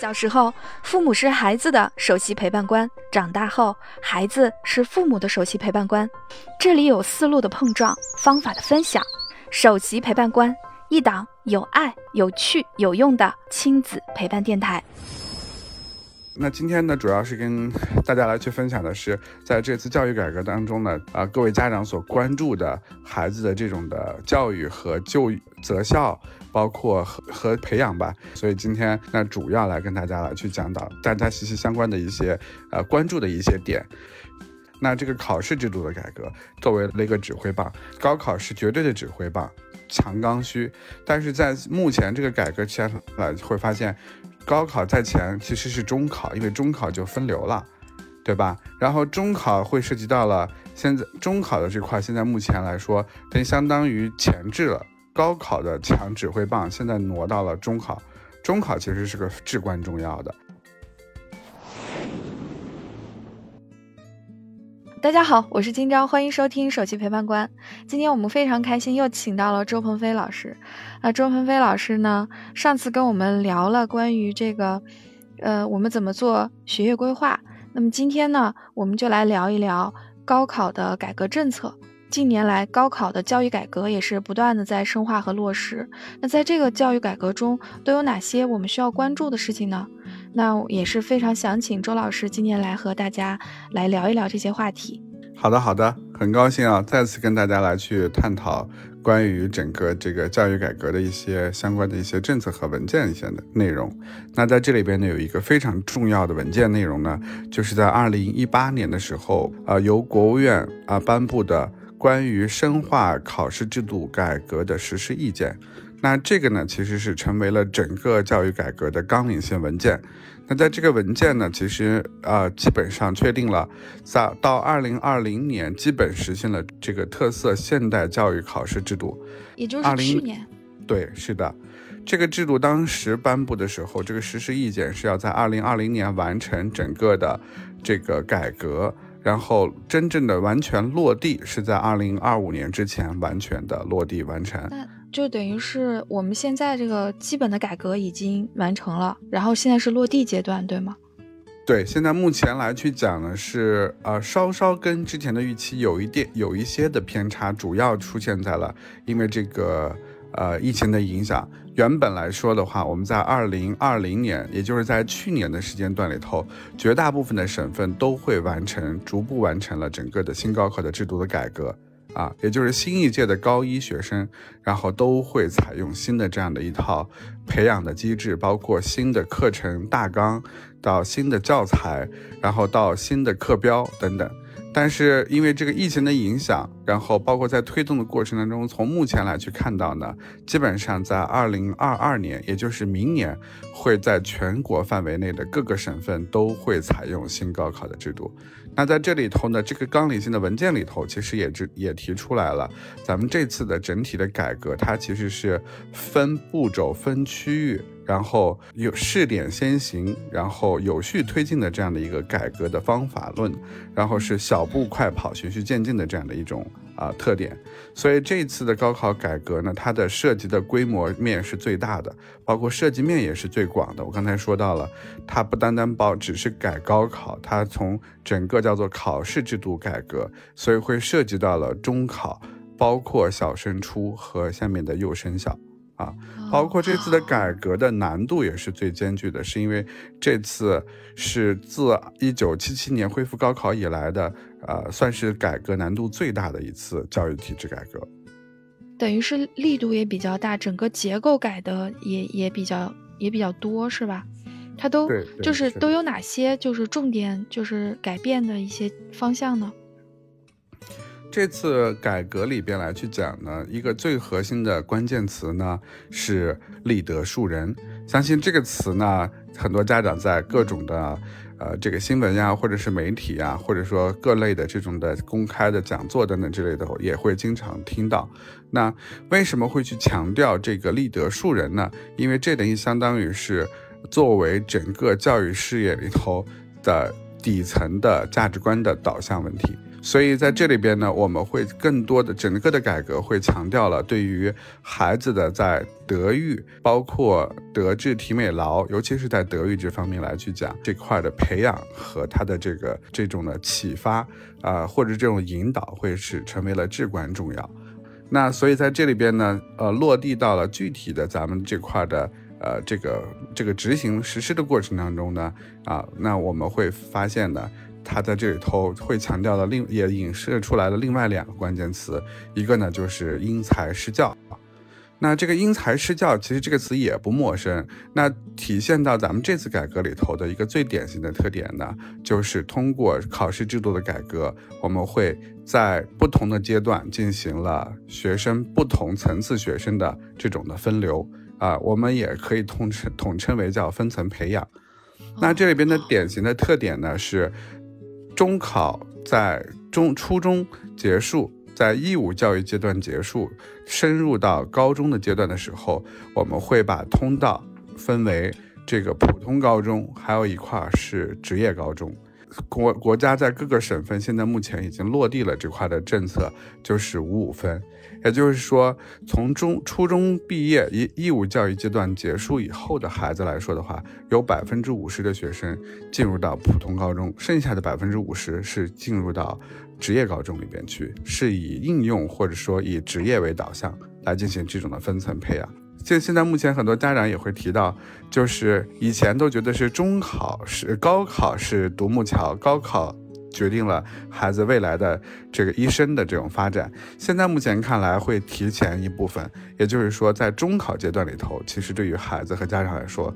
小时候，父母是孩子的首席陪伴官；长大后，孩子是父母的首席陪伴官。这里有思路的碰撞，方法的分享。首席陪伴官，一档有爱、有趣、有用的亲子陪伴电台。那今天呢，主要是跟大家来去分享的是，在这次教育改革当中呢，啊，各位家长所关注的孩子的这种的教育和就择校，包括和和培养吧。所以今天那主要来跟大家来去讲到大家息息相关的一些呃关注的一些点。那这个考试制度的改革作为了一个指挥棒，高考是绝对的指挥棒，强刚需。但是在目前这个改革下来，会发现。高考在前其实是中考，因为中考就分流了，对吧？然后中考会涉及到了现在中考的这块，现在目前来说，它相当于前置了高考的强指挥棒，现在挪到了中考。中考其实是个至关重要的。大家好，我是金钊，欢迎收听首席陪伴官。今天我们非常开心，又请到了周鹏飞老师。那周鹏飞老师呢，上次跟我们聊了关于这个，呃，我们怎么做学业规划。那么今天呢，我们就来聊一聊高考的改革政策。近年来，高考的教育改革也是不断的在深化和落实。那在这个教育改革中，都有哪些我们需要关注的事情呢？那也是非常想请周老师今天来和大家来聊一聊这些话题。好的，好的，很高兴啊，再次跟大家来去探讨关于整个这个教育改革的一些相关的一些政策和文件一些的内容。那在这里边呢，有一个非常重要的文件内容呢，就是在二零一八年的时候啊，由国务院啊颁布的关于深化考试制度改革的实施意见。那这个呢，其实是成为了整个教育改革的纲领性文件。那在这个文件呢，其实呃，基本上确定了，在到二零二零年，基本实现了这个特色现代教育考试制度。也就是去年。对，是的，这个制度当时颁布的时候，这个实施意见是要在二零二零年完成整个的这个改革，然后真正的完全落地是在二零二五年之前完全的落地完成。就等于是我们现在这个基本的改革已经完成了，然后现在是落地阶段，对吗？对，现在目前来去讲呢，是呃稍稍跟之前的预期有一点有一些的偏差，主要出现在了因为这个呃疫情的影响。原本来说的话，我们在二零二零年，也就是在去年的时间段里头，绝大部分的省份都会完成逐步完成了整个的新高考的制度的改革。啊，也就是新一届的高一学生，然后都会采用新的这样的一套培养的机制，包括新的课程大纲，到新的教材，然后到新的课标等等。但是因为这个疫情的影响，然后包括在推动的过程当中，从目前来去看到呢，基本上在二零二二年，也就是明年，会在全国范围内的各个省份都会采用新高考的制度。那在这里头呢，这个纲领性的文件里头，其实也只也提出来了，咱们这次的整体的改革，它其实是分步骤、分区域，然后有试点先行，然后有序推进的这样的一个改革的方法论，然后是小步快跑、循序渐进的这样的一种。啊，特点，所以这次的高考改革呢，它的涉及的规模面是最大的，包括涉及面也是最广的。我刚才说到了，它不单单包只是改高考，它从整个叫做考试制度改革，所以会涉及到了中考，包括小升初和下面的幼升小。啊，包括这次的改革的难度也是最艰巨的，是因为这次是自一九七七年恢复高考以来的，呃，算是改革难度最大的一次教育体制改革，等于是力度也比较大，整个结构改的也也比较也比较多，是吧？它都就是都有哪些就是重点就是改变的一些方向呢？这次改革里边来去讲呢，一个最核心的关键词呢是“立德树人”。相信这个词呢，很多家长在各种的呃这个新闻呀，或者是媒体呀，或者说各类的这种的公开的讲座等等之类的，也会经常听到。那为什么会去强调这个“立德树人”呢？因为这等于相当于是作为整个教育事业里头的底层的价值观的导向问题。所以在这里边呢，我们会更多的整个的改革会强调了对于孩子的在德育，包括德智体美劳，尤其是在德育这方面来去讲这块的培养和他的这个这种的启发啊，或者这种引导，会是成为了至关重要。那所以在这里边呢，呃，落地到了具体的咱们这块的呃这个这个执行实施的过程当中呢，啊，那我们会发现呢。他在这里头会强调的另也影射出来的另外两个关键词，一个呢就是因材施教。那这个因材施教其实这个词也不陌生。那体现到咱们这次改革里头的一个最典型的特点呢，就是通过考试制度的改革，我们会在不同的阶段进行了学生不同层次学生的这种的分流啊，我们也可以统称统称为叫分层培养。那这里边的典型的特点呢是。中考在中初中结束，在义务教育阶段结束，深入到高中的阶段的时候，我们会把通道分为这个普通高中，还有一块是职业高中。国国家在各个省份现在目前已经落地了这块的政策，就是五五分，也就是说，从中初中毕业义义务教育阶段结束以后的孩子来说的话，有百分之五十的学生进入到普通高中，剩下的百分之五十是进入到职业高中里边去，是以应用或者说以职业为导向来进行这种的分层培养。就现在目前很多家长也会提到，就是以前都觉得是中考是高考是独木桥，高考决定了孩子未来的这个一生的这种发展。现在目前看来会提前一部分，也就是说在中考阶段里头，其实对于孩子和家长来说，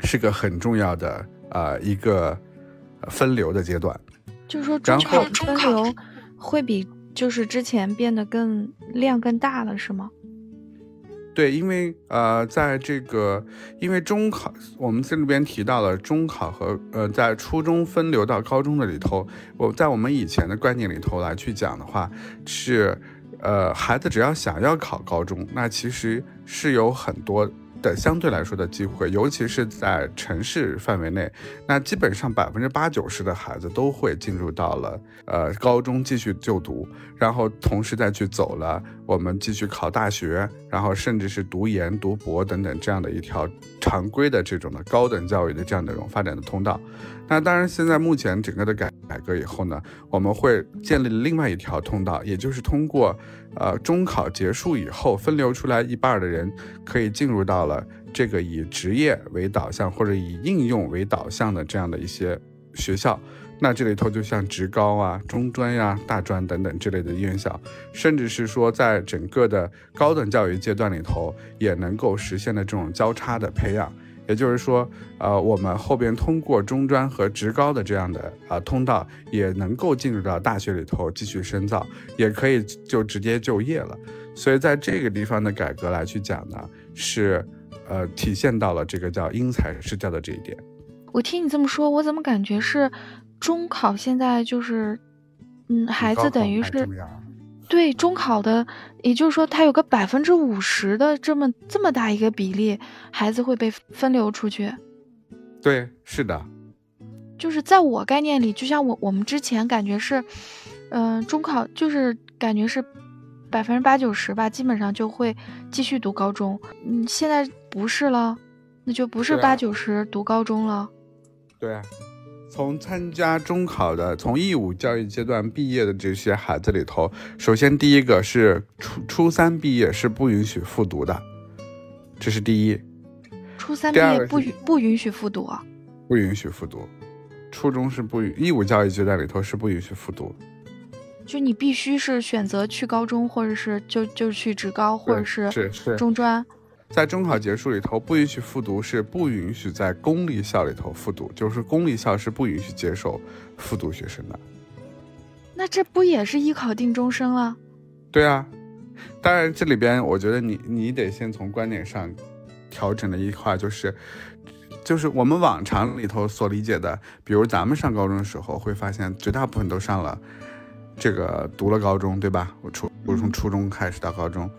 是个很重要的呃一个分流的阶段。就是说中考分流会比就是之前变得更量更大了，是吗？对，因为呃，在这个，因为中考，我们这里边提到了中考和呃，在初中分流到高中的里头，我在我们以前的观念里头来去讲的话，是，呃，孩子只要想要考高中，那其实是有很多。的相对来说的机会，尤其是在城市范围内，那基本上百分之八九十的孩子都会进入到了呃高中继续就读，然后同时再去走了我们继续考大学，然后甚至是读研、读博等等这样的一条常规的这种的高等教育的这样的一种发展的通道。那当然，现在目前整个的改改革以后呢，我们会建立另外一条通道，也就是通过。呃，中考结束以后，分流出来一半的人可以进入到了这个以职业为导向或者以应用为导向的这样的一些学校。那这里头就像职高啊、中专呀、大专等等这类的院校，甚至是说在整个的高等教育阶段里头，也能够实现的这种交叉的培养。也就是说，呃，我们后边通过中专和职高的这样的啊通道，也能够进入到大学里头继续深造，也可以就直接就业了。所以在这个地方的改革来去讲呢，是呃体现到了这个叫因材施教的这一点。我听你这么说，我怎么感觉是中考现在就是，嗯，孩子等于是。对中考的，也就是说，他有个百分之五十的这么这么大一个比例，孩子会被分流出去。对，是的。就是在我概念里，就像我我们之前感觉是，嗯，中考就是感觉是百分之八九十吧，基本上就会继续读高中。嗯，现在不是了，那就不是八九十读高中了。对啊。从参加中考的，从义务教育阶段毕业的这些孩子里头，首先第一个是初初三毕业是不允许复读的，这是第一。初三毕业不允不允许复读啊？不允许复读，初中是不允义务教育阶段里头是不允许复读，就你必须是选择去高中，或者是就就去职高，或者是是是中专。在中考结束里头，不允许复读，是不允许在公立校里头复读，就是公立校是不允许接受复读学生的。那这不也是艺考定终身了？对啊，当然这里边我觉得你你得先从观点上调整的一块，就是就是我们往常里头所理解的，比如咱们上高中的时候，会发现绝大部分都上了这个读了高中，对吧？我初我从初中开始到高中。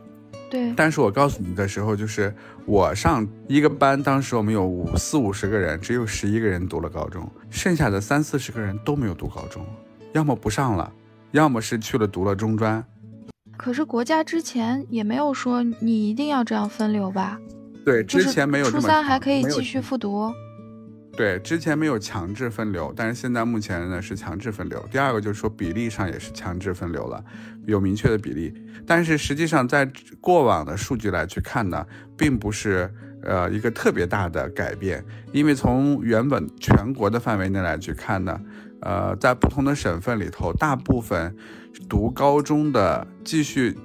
对，但是我告诉你的时候，就是我上一个班，当时我们有五四五十个人，只有十一个人读了高中，剩下的三四十个人都没有读高中，要么不上了，要么是去了读了中专。可是国家之前也没有说你一定要这样分流吧？对，之前没有。初三还可以继续复读。对，之前没有强制分流，但是现在目前呢是强制分流。第二个就是说比例上也是强制分流了，有明确的比例。但是实际上在过往的数据来去看呢，并不是呃一个特别大的改变，因为从原本全国的范围内来去看呢，呃，在不同的省份里头，大部分读高中的继续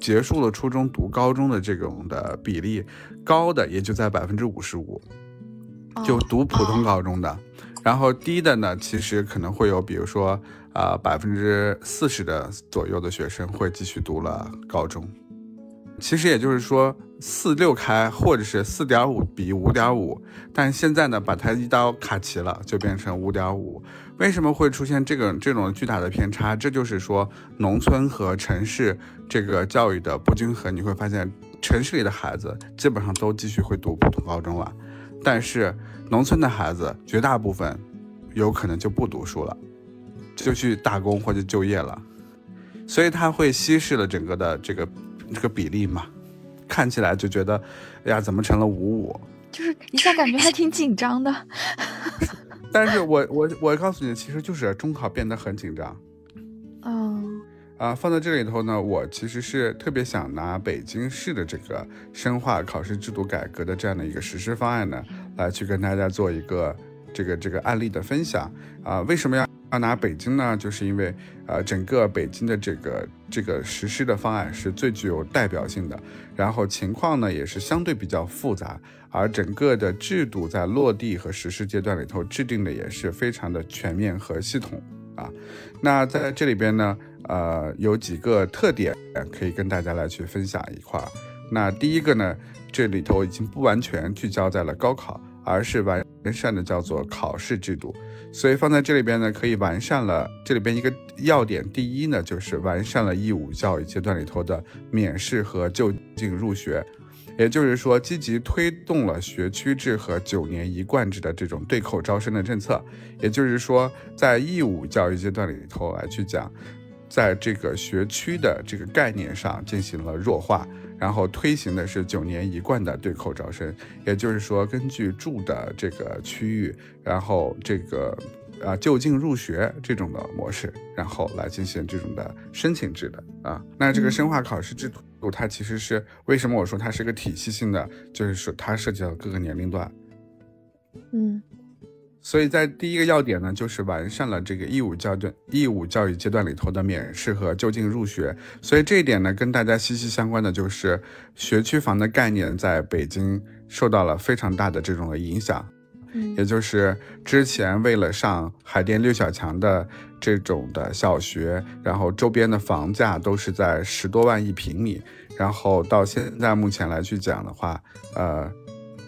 结束了初中读高中的这种的比例高的也就在百分之五十五。就读普通高中的，然后低的呢，其实可能会有，比如说，呃，百分之四十的左右的学生会继续读了高中。其实也就是说，四六开或者是四点五比五点五，但现在呢，把它一刀卡齐了，就变成五点五。为什么会出现这个这种巨大的偏差？这就是说，农村和城市这个教育的不均衡。你会发现，城市里的孩子基本上都继续会读普通高中了。但是农村的孩子绝大部分有可能就不读书了，就去打工或者就业了，所以他会稀释了整个的这个这个比例嘛，看起来就觉得，哎呀，怎么成了五五？就是一下感觉还挺紧张的。但是我我我告诉你，其实就是中考变得很紧张。啊，放在这里头呢，我其实是特别想拿北京市的这个深化考试制度改革的这样的一个实施方案呢，来去跟大家做一个这个这个案例的分享啊。为什么要要拿北京呢？就是因为呃，整个北京的这个这个实施的方案是最具有代表性的，然后情况呢也是相对比较复杂，而整个的制度在落地和实施阶段里头制定的也是非常的全面和系统啊。那在这里边呢。呃，有几个特点可以跟大家来去分享一块儿。那第一个呢，这里头已经不完全聚焦在了高考，而是完善的叫做考试制度。所以放在这里边呢，可以完善了这里边一个要点。第一呢，就是完善了义务教育阶段里头的免试和就近入学，也就是说，积极推动了学区制和九年一贯制的这种对口招生的政策。也就是说，在义务教育阶段里头来去讲。在这个学区的这个概念上进行了弱化，然后推行的是九年一贯的对口招生，也就是说，根据住的这个区域，然后这个啊就近入学这种的模式，然后来进行这种的申请制的啊。那这个深化考试制度，它其实是为什么我说它是个体系性的，就是说它涉及到各个年龄段，嗯。所以在第一个要点呢，就是完善了这个义务教育义务教育阶段里头的免试和就近入学。所以这一点呢，跟大家息息相关的就是学区房的概念在北京受到了非常大的这种的影响。嗯，也就是之前为了上海淀六小强的这种的小学，然后周边的房价都是在十多万一平米，然后到现在目前来去讲的话，呃，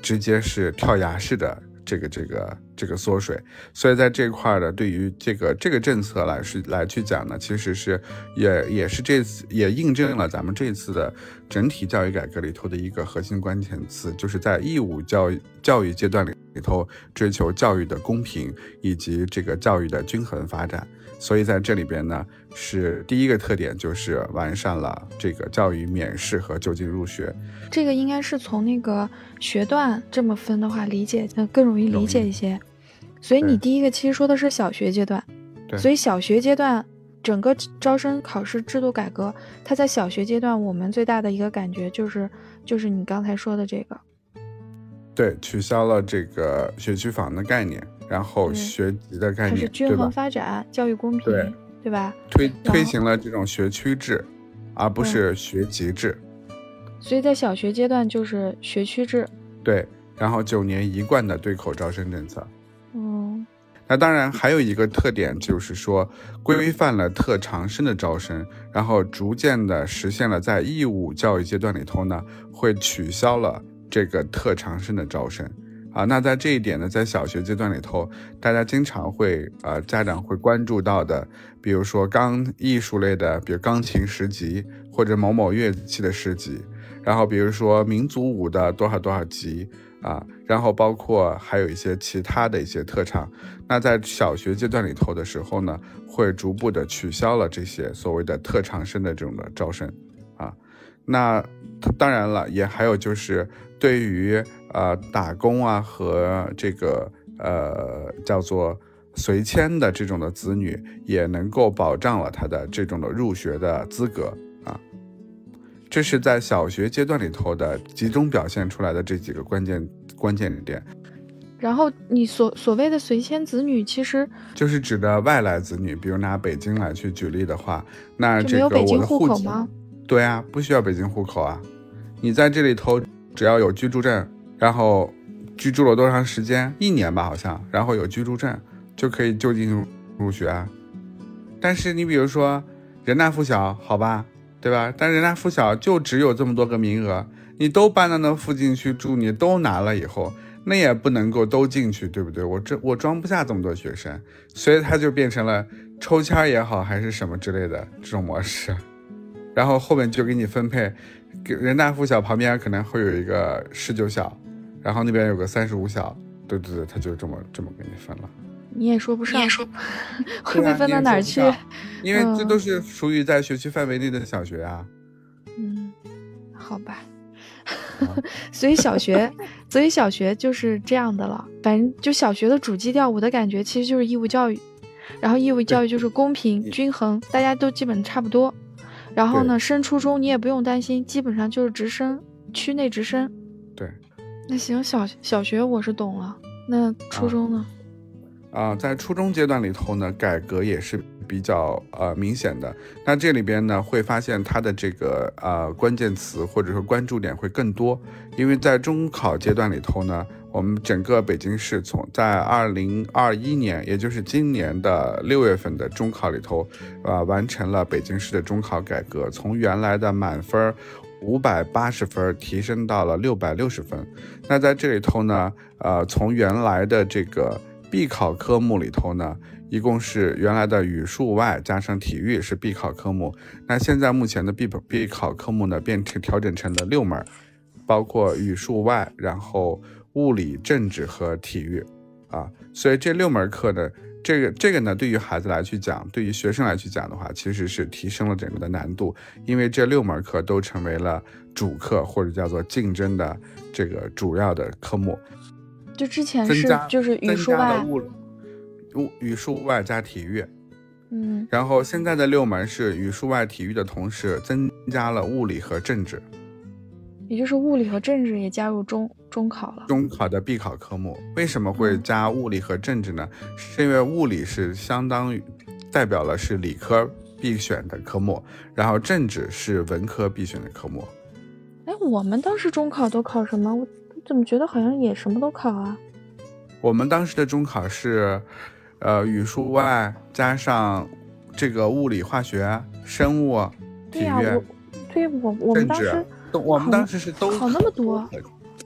直接是跳崖式的。这个这个这个缩水，所以在这块儿呢，对于这个这个政策来是来去讲呢，其实是也也是这次也印证了咱们这次的整体教育改革里头的一个核心关键词，就是在义务教育教育阶段里里头追求教育的公平以及这个教育的均衡发展。所以在这里边呢，是第一个特点，就是完善了这个教育免试和就近入学。这个应该是从那个学段这么分的话，理解呃更容易理解一些。所以你第一个其实说的是小学阶段，所以小学阶段整个招生考试制度改革，它在小学阶段我们最大的一个感觉就是就是你刚才说的这个，对，取消了这个学区房的概念。然后学籍的概念，是均衡发展、教育公平，对对吧？推推行了这种学区制，而不是学籍制。所以在小学阶段就是学区制。对，然后九年一贯的对口招生政策。嗯，那当然还有一个特点就是说，规范了特长生的招生，然后逐渐的实现了在义务教育阶段里头呢，会取消了这个特长生的招生。啊，那在这一点呢，在小学阶段里头，大家经常会呃，家长会关注到的，比如说钢艺术类的，比如钢琴十级或者某某乐器的十级，然后比如说民族舞的多少多少级啊，然后包括还有一些其他的一些特长。那在小学阶段里头的时候呢，会逐步的取消了这些所谓的特长生的这种的招生。那当然了，也还有就是对于呃打工啊和这个呃叫做随迁的这种的子女，也能够保障了他的这种的入学的资格啊。这是在小学阶段里头的集中表现出来的这几个关键关键点。然后你所所谓的随迁子女，其实就是指的外来子女，比如拿北京来去举例的话，那这个北京户口吗？对啊，不需要北京户口啊，你在这里头只要有居住证，然后居住了多长时间，一年吧好像，然后有居住证就可以就近入学。但是你比如说人大附小，好吧，对吧？但人大附小就只有这么多个名额，你都搬到那附近去住，你都拿了以后。那也不能够都进去，对不对？我这我装不下这么多学生，所以他就变成了抽签也好，还是什么之类的这种模式。然后后面就给你分配，给人大附小旁边可能会有一个十九小，然后那边有个三十五小，对对对，他就这么这么给你分了。你也说不上，你也说会被分到哪儿去？因为这都是属于在学区范围内的小学啊。嗯，好吧。所以小学，所以小学就是这样的了。反正就小学的主基调，我的感觉其实就是义务教育。然后义务教育就是公平均衡，大家都基本差不多。然后呢，升初中你也不用担心，基本上就是直升，区内直升。对。那行，小小学我是懂了。那初中呢？啊，在初中阶段里头呢，改革也是。比较呃明显的，那这里边呢会发现它的这个呃关键词或者说关注点会更多，因为在中考阶段里头呢，我们整个北京市从在二零二一年，也就是今年的六月份的中考里头，呃完成了北京市的中考改革，从原来的满分五百八十分提升到了六百六十分。那在这里头呢，呃从原来的这个必考科目里头呢。一共是原来的语数外加上体育是必考科目，那现在目前的必必考科目呢变成调整成了六门，包括语数外，然后物理、政治和体育，啊，所以这六门课呢，这个这个呢，对于孩子来去讲，对于学生来去讲的话，其实是提升了整个的难度，因为这六门课都成为了主课或者叫做竞争的这个主要的科目，就之前是就是语数外。物语数外加体育，嗯，然后现在的六门是语数外体育的同时增加了物理和政治，也就是物理和政治也加入中中考了。中考的必考科目为什么会加物理和政治呢？是因为物理是相当于代表了是理科必选的科目，然后政治是文科必选的科目。哎，我们当时中考都考什么？我怎么觉得好像也什么都考啊？我们当时的中考是。呃，语数外加上这个物理、化学、生物、体育，对我我们当时，我们当时是都考那么多，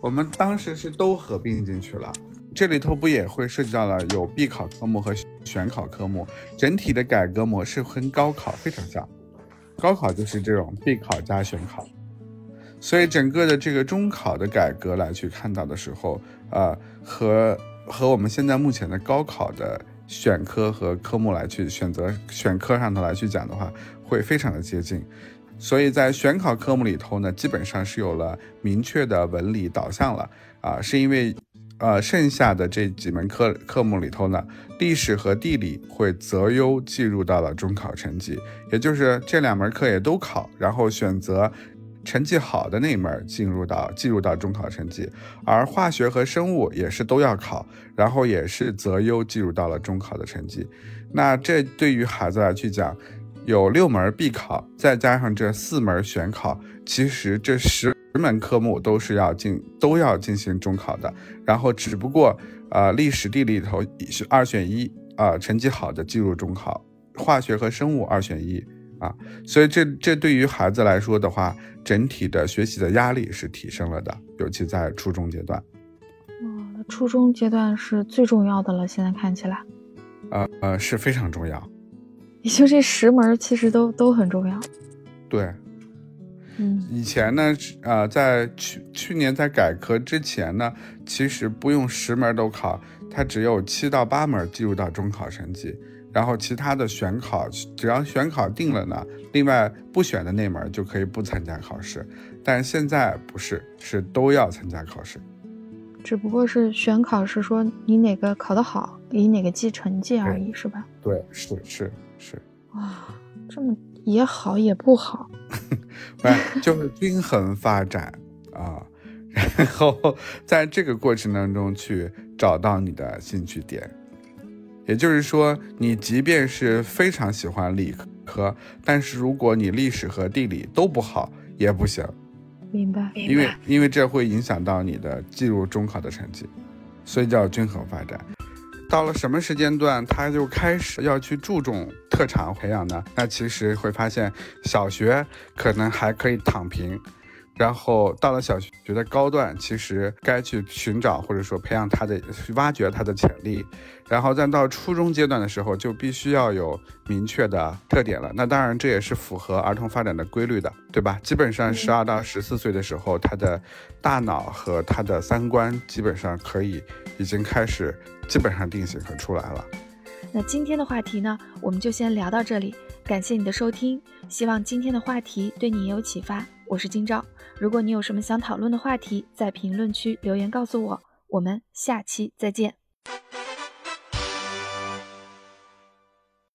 我们当时是都合并进去了。这里头不也会涉及到了有必考科目和选考科目，整体的改革模式跟高考非常像，高考就是这种必考加选考，所以整个的这个中考的改革来去看到的时候，呃，和和我们现在目前的高考的。选科和科目来去选择选科上头来去讲的话，会非常的接近，所以在选考科目里头呢，基本上是有了明确的文理导向了啊，是因为呃剩下的这几门科科目里头呢，历史和地理会择优计入到了中考成绩，也就是这两门课也都考，然后选择。成绩好的那门进入到进入到中考成绩，而化学和生物也是都要考，然后也是择优计入到了中考的成绩。那这对于孩子来去讲，有六门必考，再加上这四门选考，其实这十门科目都是要进都要进行中考的。然后只不过呃历史地理里头是二选一啊，成绩好的进入中考，化学和生物二选一。啊，所以这这对于孩子来说的话，整体的学习的压力是提升了的，尤其在初中阶段。哦，初中阶段是最重要的了，现在看起来。呃呃，是非常重要。也就这十门其实都都很重要。对，嗯，以前呢，呃，在去去年在改革之前呢，其实不用十门都考，它只有七到八门计入到中考成绩，然后其他的选考，只要选考定了呢，另外不选的那门就可以不参加考试。但现在不是，是都要参加考试。只不过是选考是说你哪个考得好，以哪个记成绩而已，是吧？对，是是是。哇，这么也好也不好，就是均衡发展啊，然后在这个过程当中去找到你的兴趣点。也就是说，你即便是非常喜欢理科，但是如果你历史和地理都不好，也不行。明白，因为因为这会影响到你的进入中考的成绩，所以叫均衡发展。到了什么时间段，他就开始要去注重特长培养呢？那其实会发现，小学可能还可以躺平。然后到了小学的高段，其实该去寻找或者说培养他的、去挖掘他的潜力。然后再到初中阶段的时候，就必须要有明确的特点了。那当然这也是符合儿童发展的规律的，对吧？基本上十二到十四岁的时候，他的大脑和他的三观基本上可以已经开始基本上定型和出来了。那今天的话题呢，我们就先聊到这里。感谢你的收听，希望今天的话题对你也有启发。我是今朝，如果你有什么想讨论的话题，在评论区留言告诉我。我们下期再见。